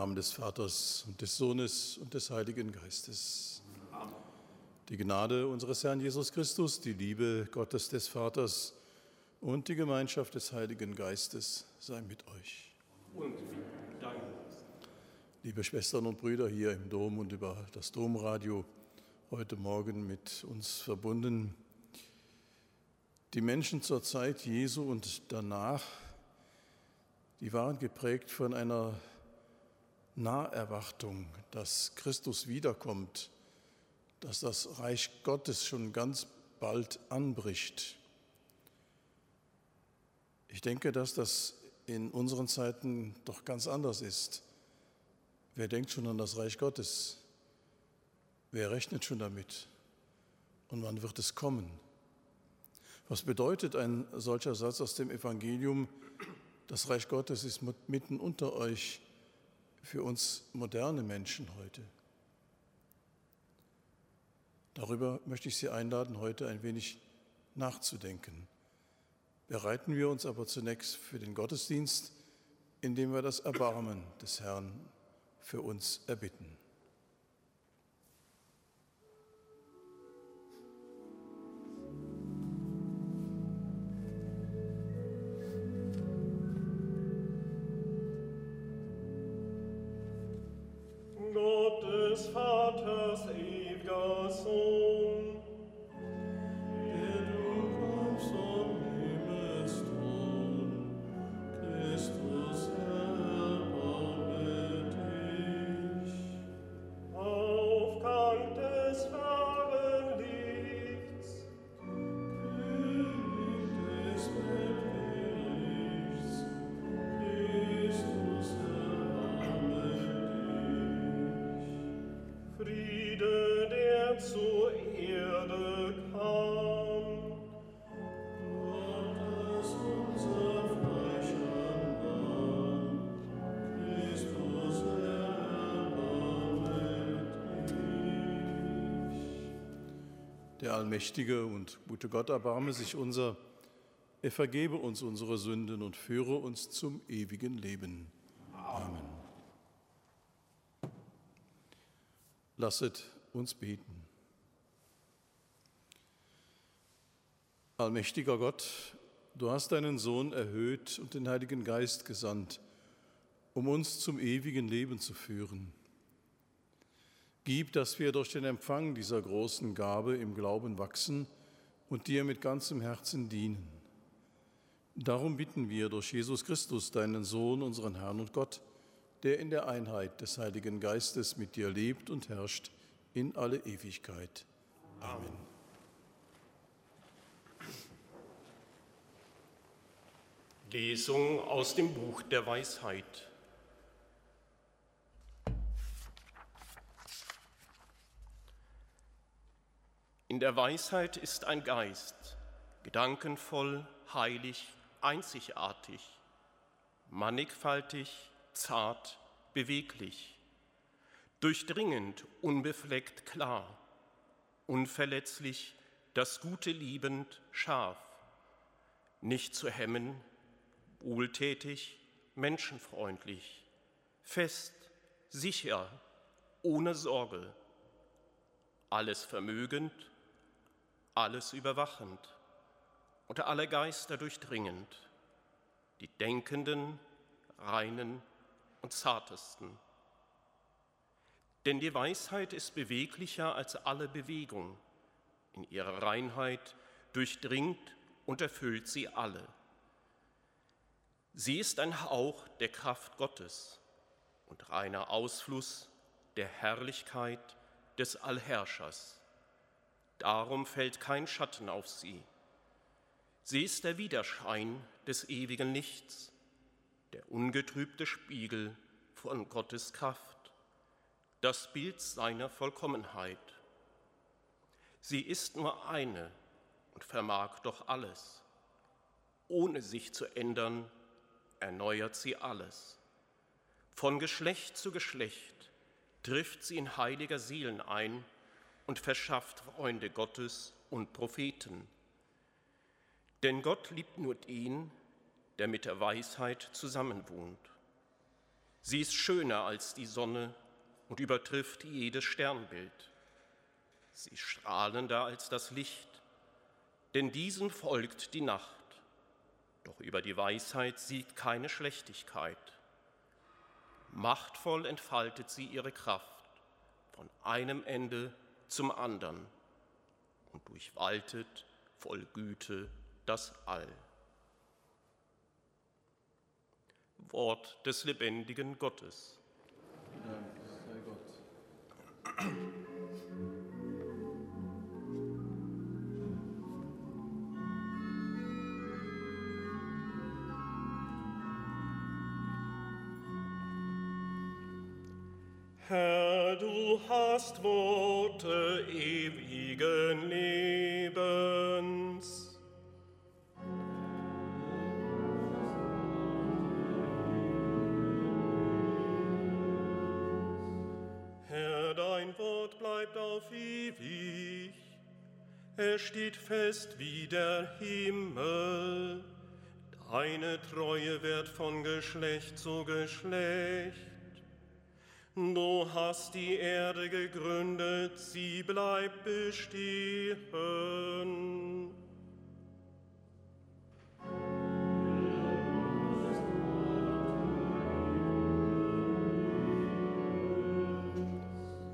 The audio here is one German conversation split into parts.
Namen des Vaters und des Sohnes und des Heiligen Geistes. Amen. Die Gnade unseres Herrn Jesus Christus, die Liebe Gottes des Vaters und die Gemeinschaft des Heiligen Geistes sei mit euch. Und dein Liebe Schwestern und Brüder hier im Dom und über das Domradio, heute Morgen mit uns verbunden. Die Menschen zur Zeit Jesu und danach, die waren geprägt von einer Naherwartung, dass Christus wiederkommt, dass das Reich Gottes schon ganz bald anbricht. Ich denke, dass das in unseren Zeiten doch ganz anders ist. Wer denkt schon an das Reich Gottes? Wer rechnet schon damit? Und wann wird es kommen? Was bedeutet ein solcher Satz aus dem Evangelium? Das Reich Gottes ist mitten unter euch für uns moderne Menschen heute. Darüber möchte ich Sie einladen, heute ein wenig nachzudenken. Bereiten wir uns aber zunächst für den Gottesdienst, indem wir das Erbarmen des Herrn für uns erbitten. Der allmächtige und gute Gott erbarme sich unser, er vergebe uns unsere Sünden und führe uns zum ewigen Leben. Amen. Lasset uns beten. Allmächtiger Gott, du hast deinen Sohn erhöht und den Heiligen Geist gesandt, um uns zum ewigen Leben zu führen. Gib, dass wir durch den Empfang dieser großen Gabe im Glauben wachsen und dir mit ganzem Herzen dienen. Darum bitten wir durch Jesus Christus, deinen Sohn, unseren Herrn und Gott, der in der Einheit des Heiligen Geistes mit dir lebt und herrscht in alle Ewigkeit. Amen. Lesung aus dem Buch der Weisheit. In der Weisheit ist ein Geist, gedankenvoll, heilig, einzigartig, mannigfaltig, zart, beweglich, durchdringend, unbefleckt, klar, unverletzlich, das Gute liebend, scharf, nicht zu hemmen, wohltätig, menschenfreundlich, fest, sicher, ohne Sorge, alles vermögend, alles überwachend, unter alle Geister durchdringend, die Denkenden, Reinen und Zartesten. Denn die Weisheit ist beweglicher als alle Bewegung. In ihrer Reinheit durchdringt und erfüllt sie alle. Sie ist ein Hauch der Kraft Gottes und reiner Ausfluss der Herrlichkeit des Allherrschers. Darum fällt kein Schatten auf sie. Sie ist der Widerschein des ewigen Lichts, der ungetrübte Spiegel von Gottes Kraft, das Bild seiner Vollkommenheit. Sie ist nur eine und vermag doch alles. Ohne sich zu ändern, erneuert sie alles. Von Geschlecht zu Geschlecht trifft sie in heiliger Seelen ein und verschafft Freunde Gottes und Propheten. Denn Gott liebt nur den, der mit der Weisheit zusammenwohnt. Sie ist schöner als die Sonne und übertrifft jedes Sternbild. Sie ist strahlender als das Licht, denn diesem folgt die Nacht. Doch über die Weisheit siegt keine Schlechtigkeit. Machtvoll entfaltet sie ihre Kraft von einem Ende zum anderen und durchwaltet voll Güte das All. Wort des lebendigen Gottes. Herr, du hast Worte ewigen Lebens. bleibt auf ewig. Er steht fest wie der Himmel. Deine Treue wird von Geschlecht zu Geschlecht. Du hast die Erde gegründet, sie bleibt bestehen.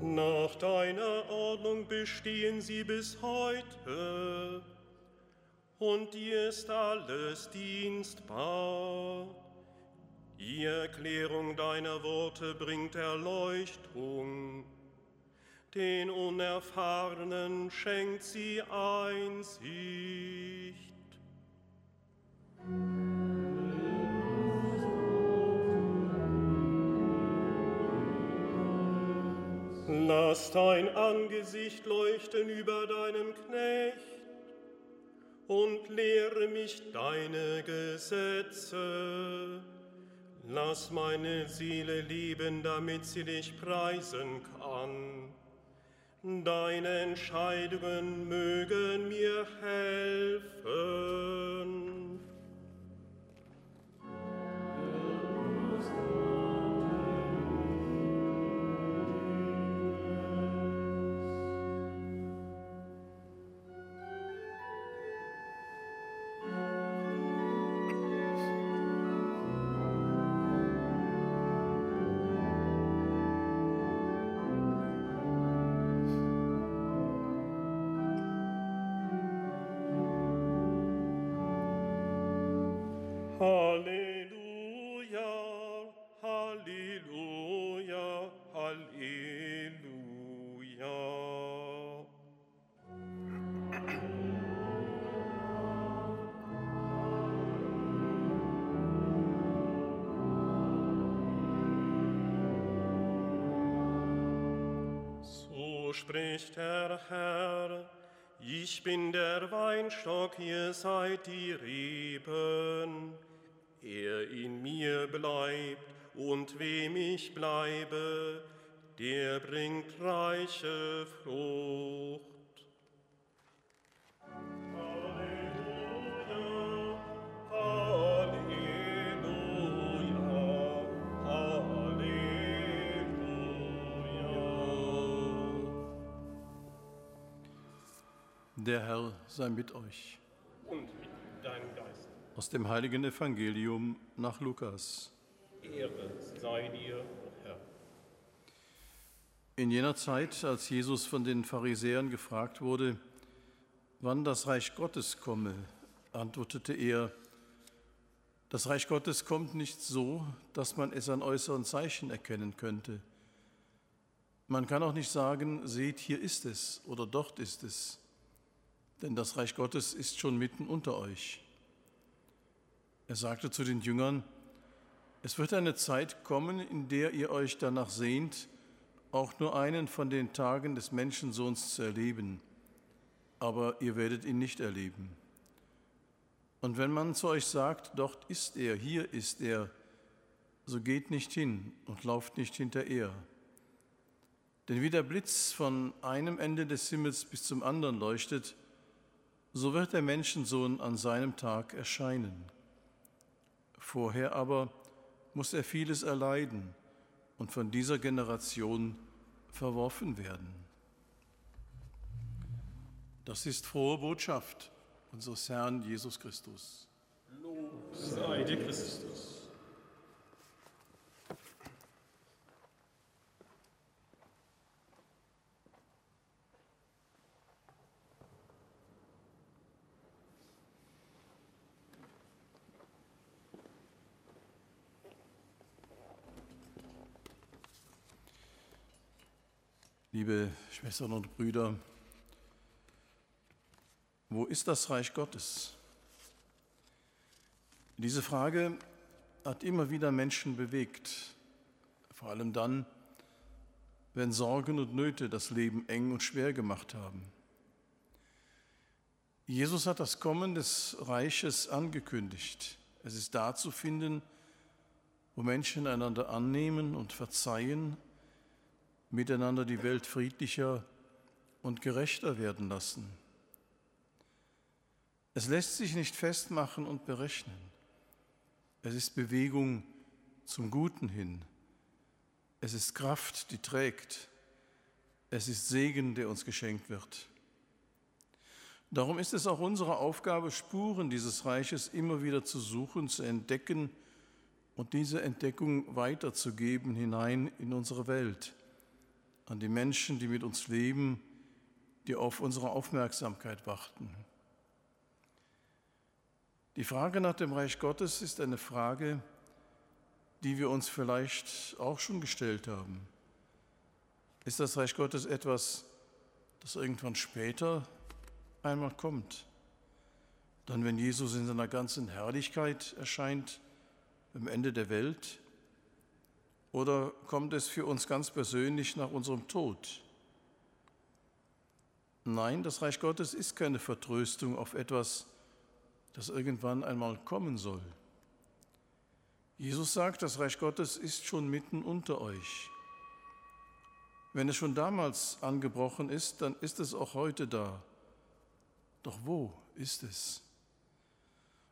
Nach deiner Ordnung bestehen sie bis heute, und dir ist alles dienstbar. Die Erklärung deiner Worte bringt Erleuchtung, den Unerfahrenen schenkt sie Einsicht. Lass dein Angesicht leuchten über deinem Knecht und lehre mich deine Gesetze. Lass meine Seele lieben, damit sie dich preisen kann. Deine Entscheidungen mögen mir helfen. Spricht der Herr, ich bin der Weinstock, ihr seid die Reben. Er in mir bleibt und wem ich bleibe, der bringt reiche Frucht. Der Herr sei mit euch. Und mit deinem Geist. Aus dem heiligen Evangelium nach Lukas. Ehre sei dir, Herr. In jener Zeit, als Jesus von den Pharisäern gefragt wurde, wann das Reich Gottes komme, antwortete er, das Reich Gottes kommt nicht so, dass man es an äußeren Zeichen erkennen könnte. Man kann auch nicht sagen, seht, hier ist es oder dort ist es denn das Reich Gottes ist schon mitten unter euch. Er sagte zu den Jüngern, es wird eine Zeit kommen, in der ihr euch danach sehnt, auch nur einen von den Tagen des Menschensohns zu erleben, aber ihr werdet ihn nicht erleben. Und wenn man zu euch sagt, dort ist er, hier ist er, so geht nicht hin und lauft nicht hinterher. Denn wie der Blitz von einem Ende des Himmels bis zum anderen leuchtet, so wird der Menschensohn an seinem Tag erscheinen. Vorher aber muss er vieles erleiden und von dieser Generation verworfen werden. Das ist frohe Botschaft unseres Herrn Jesus Christus. Lob sei dir Christus. Liebe Schwestern und Brüder, wo ist das Reich Gottes? Diese Frage hat immer wieder Menschen bewegt, vor allem dann, wenn Sorgen und Nöte das Leben eng und schwer gemacht haben. Jesus hat das Kommen des Reiches angekündigt. Es ist da zu finden, wo Menschen einander annehmen und verzeihen miteinander die Welt friedlicher und gerechter werden lassen. Es lässt sich nicht festmachen und berechnen. Es ist Bewegung zum Guten hin. Es ist Kraft, die trägt. Es ist Segen, der uns geschenkt wird. Darum ist es auch unsere Aufgabe, Spuren dieses Reiches immer wieder zu suchen, zu entdecken und diese Entdeckung weiterzugeben hinein in unsere Welt an die Menschen, die mit uns leben, die auf unsere Aufmerksamkeit warten. Die Frage nach dem Reich Gottes ist eine Frage, die wir uns vielleicht auch schon gestellt haben. Ist das Reich Gottes etwas, das irgendwann später einmal kommt? Dann, wenn Jesus in seiner ganzen Herrlichkeit erscheint, am Ende der Welt? Oder kommt es für uns ganz persönlich nach unserem Tod? Nein, das Reich Gottes ist keine Vertröstung auf etwas, das irgendwann einmal kommen soll. Jesus sagt, das Reich Gottes ist schon mitten unter euch. Wenn es schon damals angebrochen ist, dann ist es auch heute da. Doch wo ist es?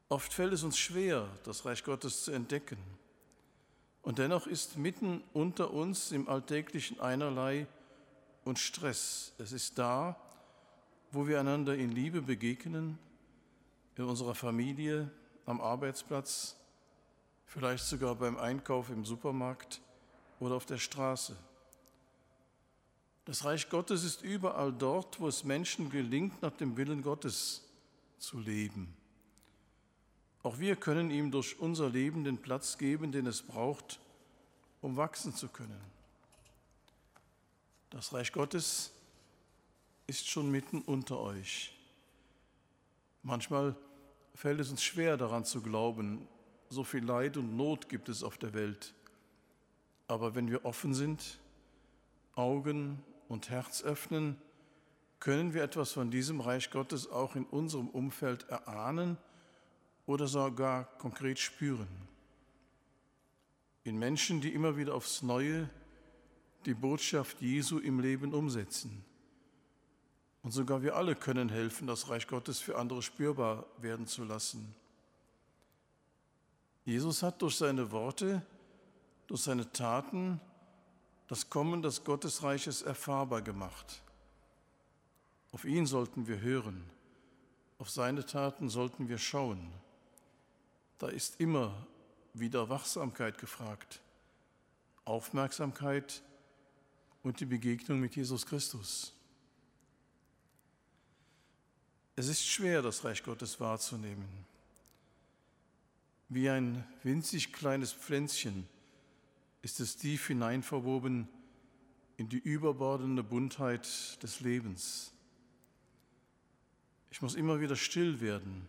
Oft fällt es uns schwer, das Reich Gottes zu entdecken. Und dennoch ist mitten unter uns im Alltäglichen einerlei und Stress. Es ist da, wo wir einander in Liebe begegnen, in unserer Familie, am Arbeitsplatz, vielleicht sogar beim Einkauf im Supermarkt oder auf der Straße. Das Reich Gottes ist überall dort, wo es Menschen gelingt, nach dem Willen Gottes zu leben. Auch wir können ihm durch unser Leben den Platz geben, den es braucht, um wachsen zu können. Das Reich Gottes ist schon mitten unter euch. Manchmal fällt es uns schwer daran zu glauben, so viel Leid und Not gibt es auf der Welt. Aber wenn wir offen sind, Augen und Herz öffnen, können wir etwas von diesem Reich Gottes auch in unserem Umfeld erahnen oder sogar konkret spüren. In Menschen, die immer wieder aufs Neue die Botschaft Jesu im Leben umsetzen. Und sogar wir alle können helfen, das Reich Gottes für andere spürbar werden zu lassen. Jesus hat durch seine Worte, durch seine Taten das Kommen des Gottesreiches erfahrbar gemacht. Auf ihn sollten wir hören, auf seine Taten sollten wir schauen. Da ist immer wieder Wachsamkeit gefragt, Aufmerksamkeit und die Begegnung mit Jesus Christus. Es ist schwer, das Reich Gottes wahrzunehmen. Wie ein winzig kleines Pflänzchen ist es tief hineinverwoben in die überbordende Buntheit des Lebens. Ich muss immer wieder still werden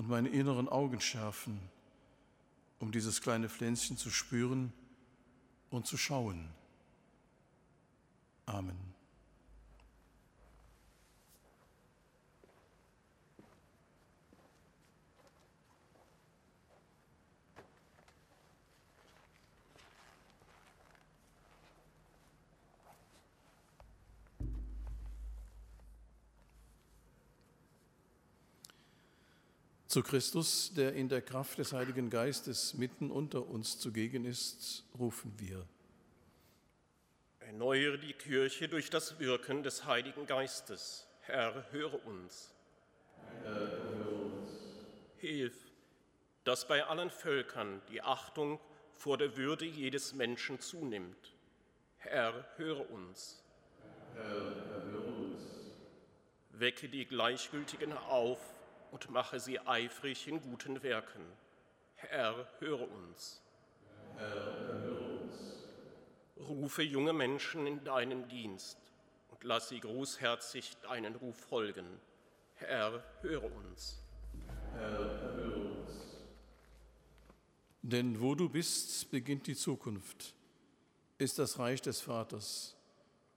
und meine inneren Augen schärfen, um dieses kleine Pflänzchen zu spüren und zu schauen. Amen. Zu Christus, der in der Kraft des Heiligen Geistes mitten unter uns zugegen ist, rufen wir. Erneuere die Kirche durch das Wirken des Heiligen Geistes. Herr, höre uns. Herr, höre uns. Hilf, dass bei allen Völkern die Achtung vor der Würde jedes Menschen zunimmt. Herr, höre uns. Herr, höre uns. Wecke die Gleichgültigen auf und mache sie eifrig in guten Werken. Herr, höre uns. Herr, höre uns. Rufe junge Menschen in deinen Dienst und lass sie großherzig deinen Ruf folgen. Herr, höre uns. Herr, höre uns. Denn wo du bist, beginnt die Zukunft, ist das Reich des Vaters,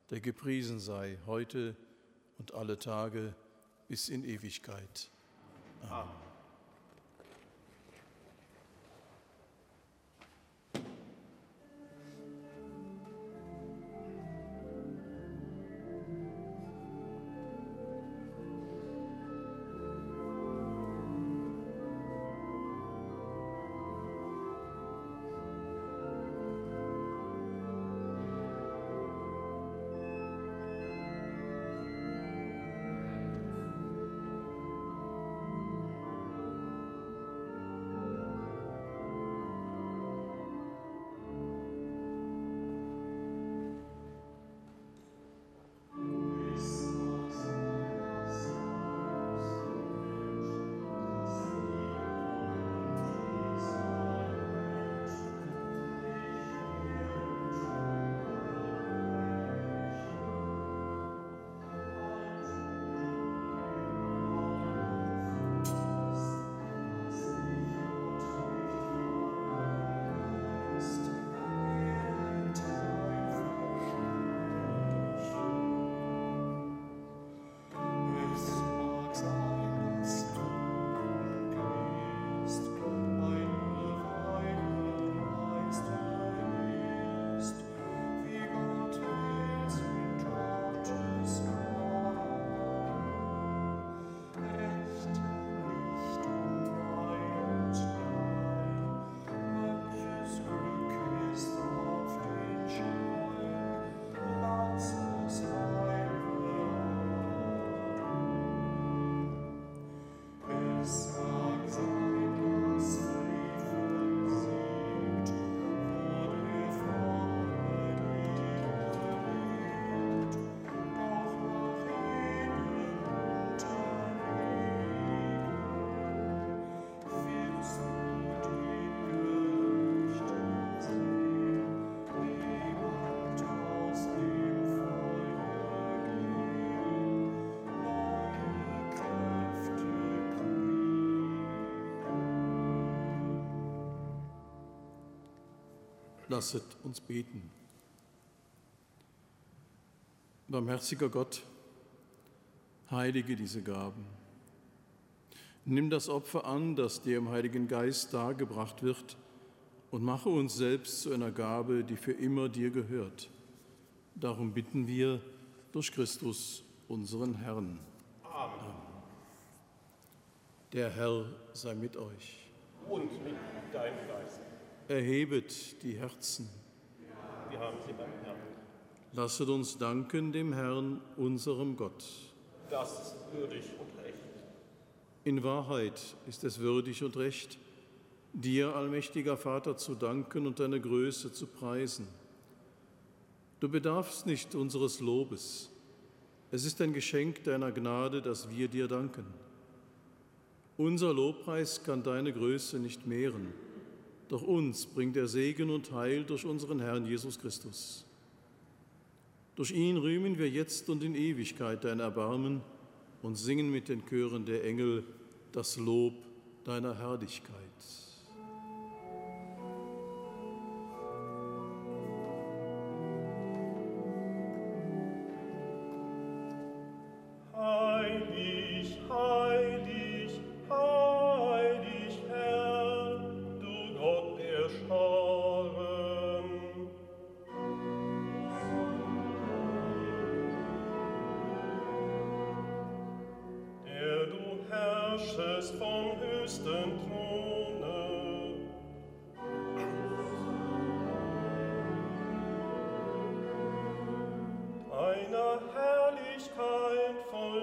der gepriesen sei heute und alle Tage bis in Ewigkeit. Amen. Lasset uns beten. Barmherziger Gott, heilige diese Gaben. Nimm das Opfer an, das dir im Heiligen Geist dargebracht wird, und mache uns selbst zu einer Gabe, die für immer dir gehört. Darum bitten wir durch Christus, unseren Herrn. Amen. Der Herr sei mit euch. Und mit deinem Geist. Erhebet die Herzen. Wir haben sie beim Herrn. Lasset uns danken dem Herrn, unserem Gott. Das ist würdig und recht. In Wahrheit ist es würdig und recht, dir, allmächtiger Vater, zu danken und deine Größe zu preisen. Du bedarfst nicht unseres Lobes. Es ist ein Geschenk deiner Gnade, dass wir dir danken. Unser Lobpreis kann deine Größe nicht mehren doch uns bringt der Segen und Heil durch unseren Herrn Jesus Christus. Durch ihn rühmen wir jetzt und in Ewigkeit dein Erbarmen und singen mit den Chören der Engel das Lob deiner Herrlichkeit.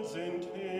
sind hin.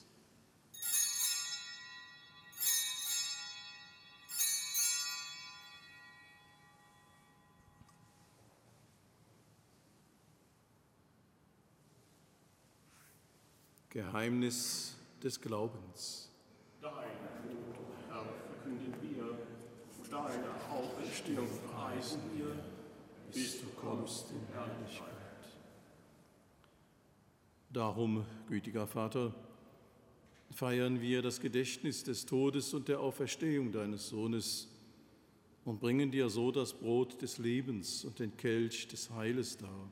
Geheimnis des Glaubens. Dein Tod, Herr, verkünden wir, deine Auferstehung preisen wir, bis du kommst in Herrlichkeit. Darum, gütiger Vater, feiern wir das Gedächtnis des Todes und der Auferstehung deines Sohnes und bringen dir so das Brot des Lebens und den Kelch des Heiles dar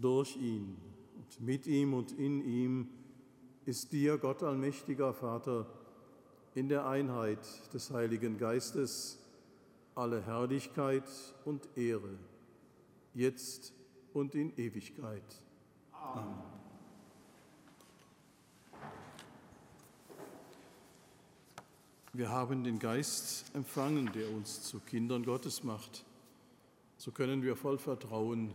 Durch ihn und mit ihm und in ihm ist dir, Gott allmächtiger Vater, in der Einheit des Heiligen Geistes alle Herrlichkeit und Ehre, jetzt und in Ewigkeit. Amen. Wir haben den Geist empfangen, der uns zu Kindern Gottes macht. So können wir voll Vertrauen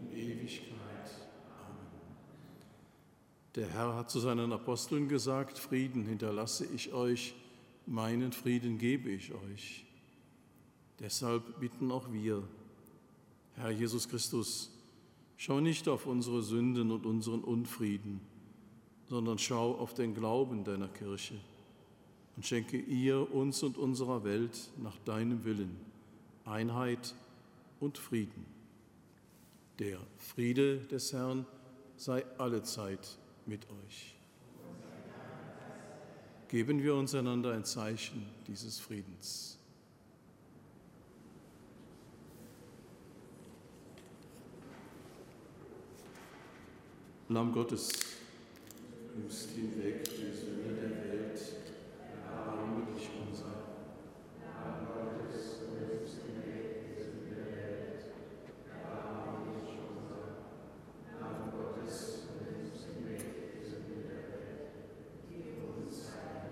Ewigkeit. Amen. Der Herr hat zu seinen Aposteln gesagt, Frieden hinterlasse ich euch, meinen Frieden gebe ich euch. Deshalb bitten auch wir, Herr Jesus Christus, schau nicht auf unsere Sünden und unseren Unfrieden, sondern schau auf den Glauben deiner Kirche und schenke ihr, uns und unserer Welt nach deinem Willen Einheit und Frieden. Der Friede des Herrn sei allezeit mit euch. Geben wir uns einander ein Zeichen dieses Friedens. Lamm Gottes, nimmst hinweg die Sünde der Welt, erbarme dich unser. Lamm Gottes, nimmst hinweg die Sünde der Welt, erbarme dich unser. Lamm Gottes, nimmst hinweg die Sünde der Welt, gib uns ein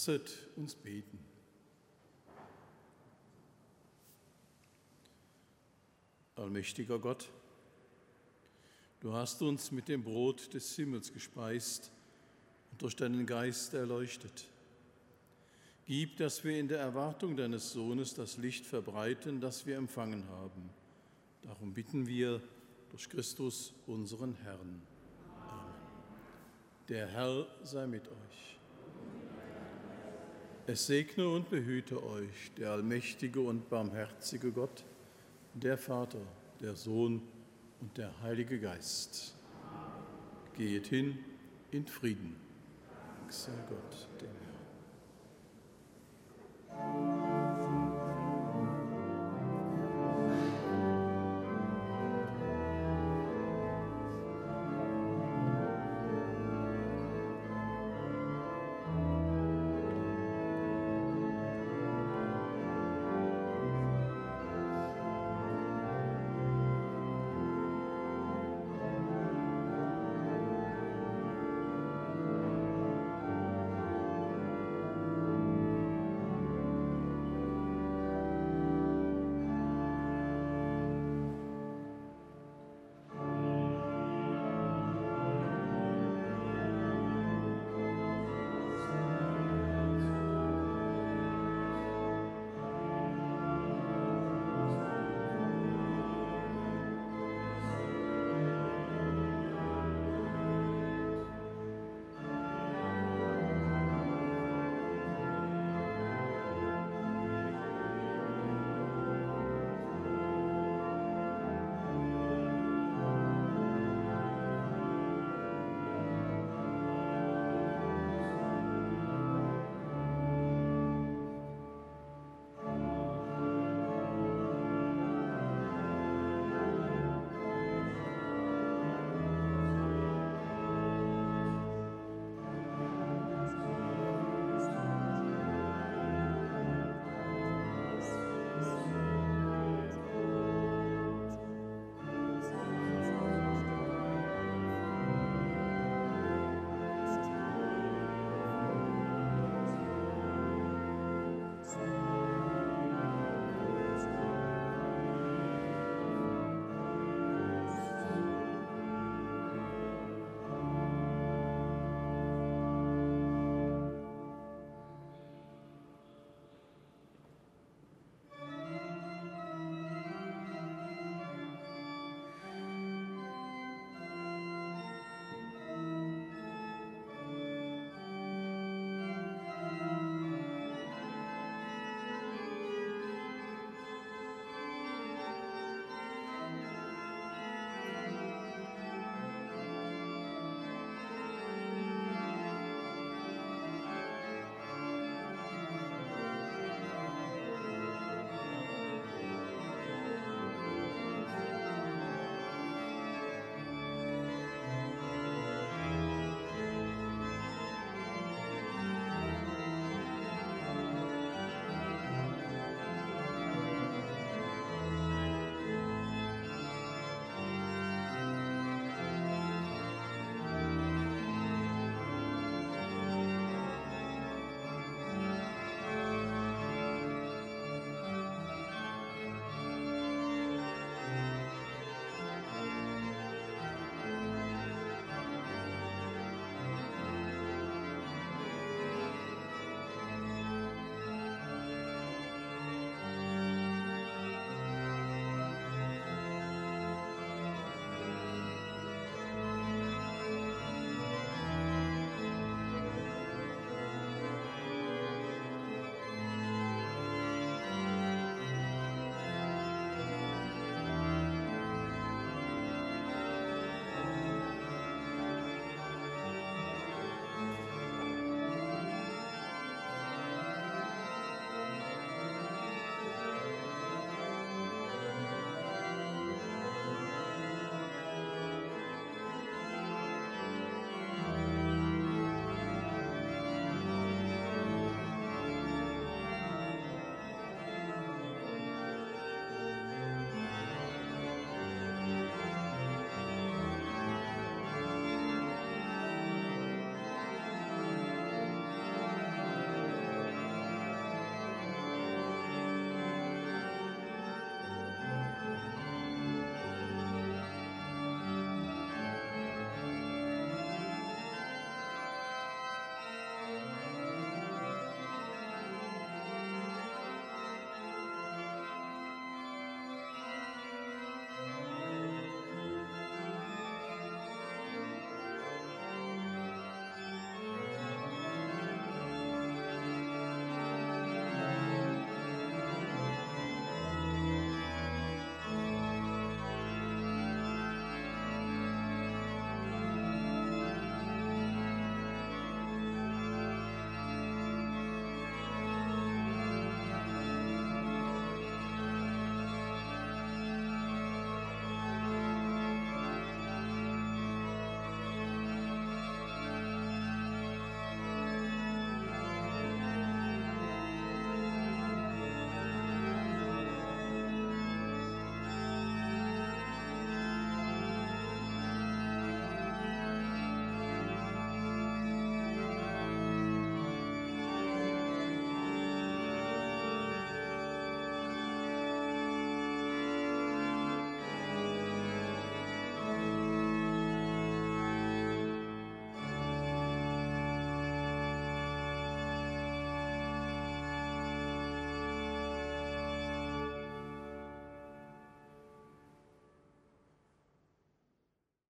Lasset uns beten. Allmächtiger Gott, du hast uns mit dem Brot des Himmels gespeist und durch deinen Geist erleuchtet. Gib, dass wir in der Erwartung deines Sohnes das Licht verbreiten, das wir empfangen haben. Darum bitten wir durch Christus, unseren Herrn. Amen. Der Herr sei mit euch. Es segne und behüte euch der allmächtige und barmherzige Gott, der Vater, der Sohn und der Heilige Geist. Geht hin in Frieden. Dank sei Gott, dem Herrn.